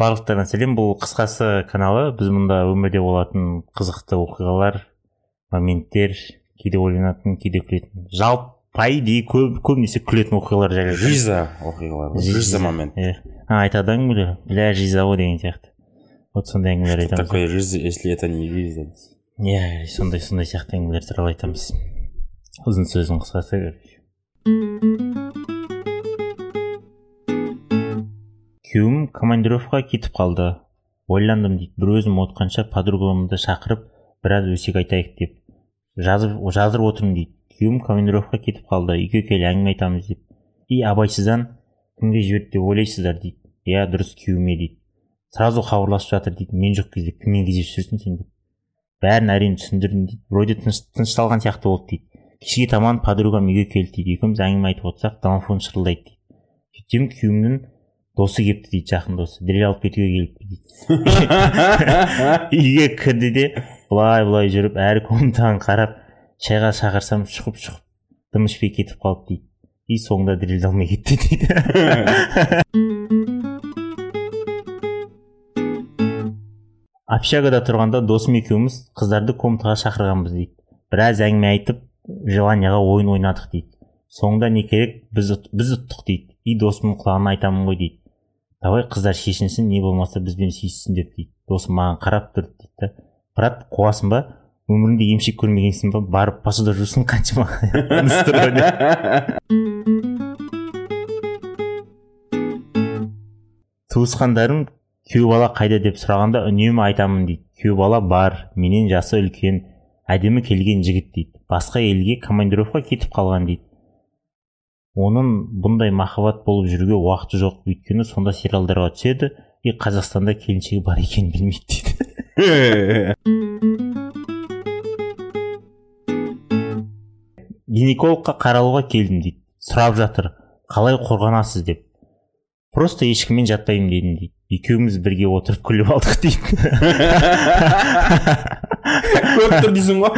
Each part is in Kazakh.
барлықтарына сәлем бұл қысқасы каналы біз мұнда өмірде болатын қызықты оқиғалар моменттер кейде ойланатын кейде күлетін. Жалпы по идее көп көбінесе күлетін оқиғалар жайлы жиза оқиғалар жиза момент. иә. Айтады әңгімелер бля жиза ғой деген сияқты. Вот сондай әңгімелер айтамыз. такое жиза если это не жиза? Иә сондай сондай сияқты әңгімелер туралы айтамыз. Ұзын сөздің қысқасы күйеуім командировкаға кетіп қалды. Ойландым дейді бір өзім отқанша подругамды шақырып біраз өсек айтайық деп. Жазып жаздырып отырмын дейді. Күйеуім командировкаға кетіп қалды. Үйге кел әңгіме айтамыз деп. И абайсыздан кімге жіберді деп ойлайсыздар дейді. Иә дұрыс күйеуіме дейді. Сразу хабарласып жатыр дейді. Мен жоқ кезде кіммен кездесіп жүрсің сен деп. Бәрін әрең түсіндірдім дейді. Вроде тынышталған сияқты болды дейді. Кешке таман подругам үйге келді дейді. Екеуміз әңгіме айтып отырсақ домофон шырылдайды дейді. Сөйтсем күйеуімнің досы келіпті дейді жақын досы. Дрель алып кетуге келіпті дейді. Үйге кірді де былай былай жүріп әр комнатаға қарап шайға шақырсам шұқып шұқып дым ішпей кетіп қалды дейді. И соңында дрельді алмай кетті дейді. Общагада тұрғанда досым екеуміз қыздарды комнатаға шақырғанбыз дейді. Біраз әңгіме айтып желанияға ойын ойнадық дейді. Соңында не керек? Біз, біз ұттық дейді. И досымның құлағына айтамын ғой дейді. Давай қыздар шешінсін не болмаса бізбен сүйіссін деп дейді. Досым маған қарап тұрды дейді да брат қуасың ба? Өміріңде емшек көрмегенсің ба? Барып посуда жусың қаншама. Туысқандарым күйеу бала қайда деп сұрағанда үнемі айтамын дейді. Күйеу бала бар менен жасы үлкен әдемі келген жігіт дейді. Басқа елге командировка кетіп қалған дейді. Оның бұндай махаббат болып жүруге уақыты жоқ. Өйткені сонда сериалдарға түседі и қазақстанда келіншегі бар екенін білмейді дейді. Гинекологқа қаралуға келдім дейді. Сұрап жатыр қалай қорғанасыз? деп. Просто ешкіммен жатпаймын дедім дейді. Екеуміз бірге отырып күліп алдық дейді. Көріп тұр дейсің ғой.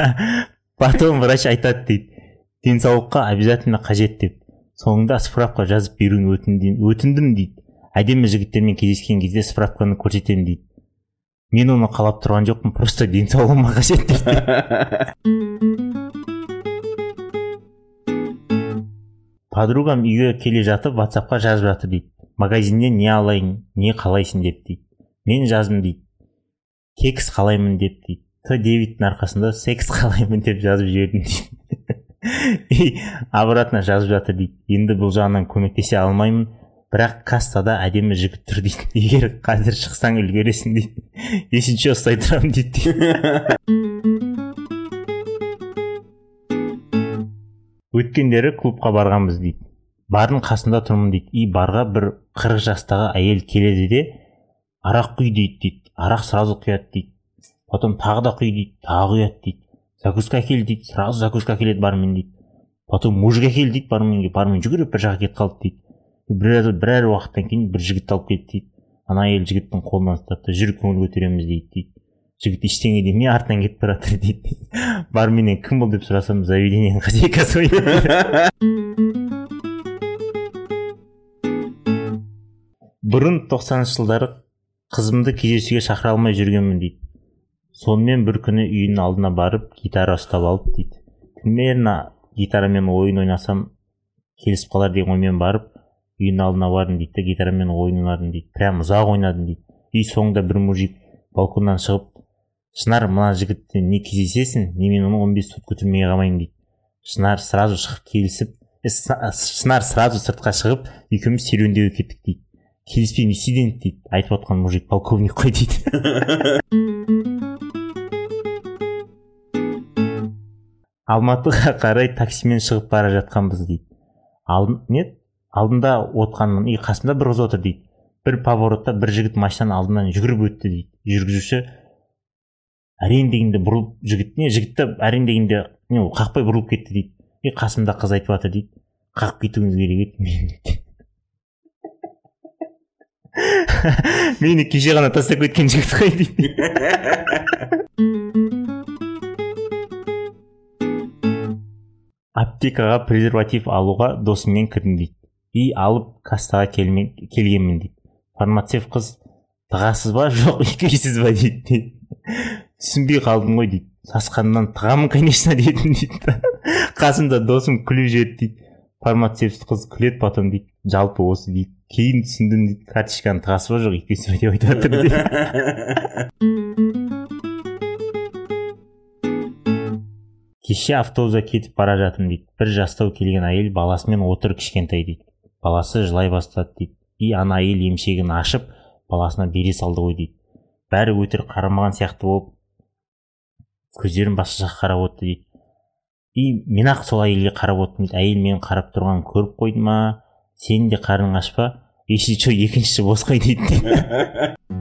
Потом врач айтады дейді. Денсаулыққа обязательно қажет деп. Соңында справка жазып беруін өтіндім дейді. Әдемі жігіттермен кездескен кезде справканы көрсетемін дейді. Мен оны қалап тұрған жоқпын просто денсаулығыма қажет дейді подругам үйге келе жатып ватсапқа жазып жатыр дейді. Магазиннен не алайын не қалайсың? деп дейді. Мен жаздым дейді. Кекс қалаймын деп дейді. Т девиттің арқасында секс қалаймын деп жазып жібердім дейді. и обратно жазып жатыр дейді. Енді бұл жағынан көмектесе алмаймын. Бірақ кассада әдемі жігіт тұр дейді. Егер қазір шықсаң үлгересің дейді. Есінше ұстай тұрамын дейді өткендері клубқа барғанбыз дейді. Бардың қасында тұрмын дейді. И барға бір қырық жастағы әйел келеді де арақ құй дейді дейді. Арақ сразу құяды дейді. Потом тағы да құй дейді. Тағы құяды дейді. Закуска әкел дейді сразу закуска әкеледі бармен дейді. Потом мужик әкел дейді барменге бармен жүгіріп бір жаққа кетіп қалды дейді. Біраз бірер уақыттан кейін бір жігітті алып келді дейді. Ана әйел жігіттің қолынан ұстады да жүр көңіл көтереміз дейді дейді. Жігіт ештеңе демей артынан кетіп бара жатыр дейді. Барменнен кім бұл деп сұрасам заведениенің хозяйкасы бұрын тоқсаныншы жылдары қызымды кездесуге шақыра алмай жүргенмін дейді. Сонымен бір күні үйінің алдына барып гитара ұстап алып дейді. Примерно гитарамен ойын ойнасам келісіп қалар деген оймен барып үйінің алдына бардым дейді да гитарамен ойын ойнадым дейді. Прям ұзақ ойнадым дейді. И соңында бір мужик балконнан шығып шынар мына жігітпен не кездесесің? Не мен оны он бес сутка түрмеге қамаймын дейді. Шынар сразу шығып келісіп шынар сразу сыртқа шығып екеуміз серуендеуге кеттік дейді. Келіспеймін студент дейді айтып отқан мужик полковник қой дейді. алматыға қарай таксимен шығып бара жатқанбыз дейді. Алдын не алдында отқанмын и қасымда бір қыз отыр дейді. Бір поворотта бір жігіт машинаның алдынан жүгіріп өтті дейді. Жүргізуші әрең дегенде бұрылып жігіт не жігітті әрең дегенде не қақпай бұрылып кетті дейді. И қасымда қыз айтып жатыр дейді. Қағып кетуіңіз керек еді мені кеше ғана тастап кеткен жігіт қой дейді. аптекаға презерватив алуға досыммен кірдім дейді. И алып кассаға келгенмін дейді. Фармацевт қыз тығасыз ба? Жоқ үйкейсіз ба? дейді. Түсінбей қалдым ғой дейді. Сасқанымнан тығамын конечно дедім дейді қасымда досым күліп жіберді дейді. Фармацевт қыз күледі потом дейді. Жалпы осы дейді. Кейін түсіндім дейді. Карточканың тығасы ба? Жоқ үйкейсіз ба? деп айтып жатыр кеше автобуста кетіп бара жатырмын дейді. Бір жастау келген әйел баласымен отыр кішкентай дейді. Баласы жылай бастады дейді. И ана әйел емшегін ашып баласына бере салды ғой дейді. Бәрі өтірік қарамаған сияқты болып көздерін басқа жаққа қарап отыр дейді. И мен ақ сол әйелге қарап отырмын дейді. Әйел менің қарап тұрғанымды көріп қойды ма? Сенің де қарның аш па если че екіншісі бос дейді.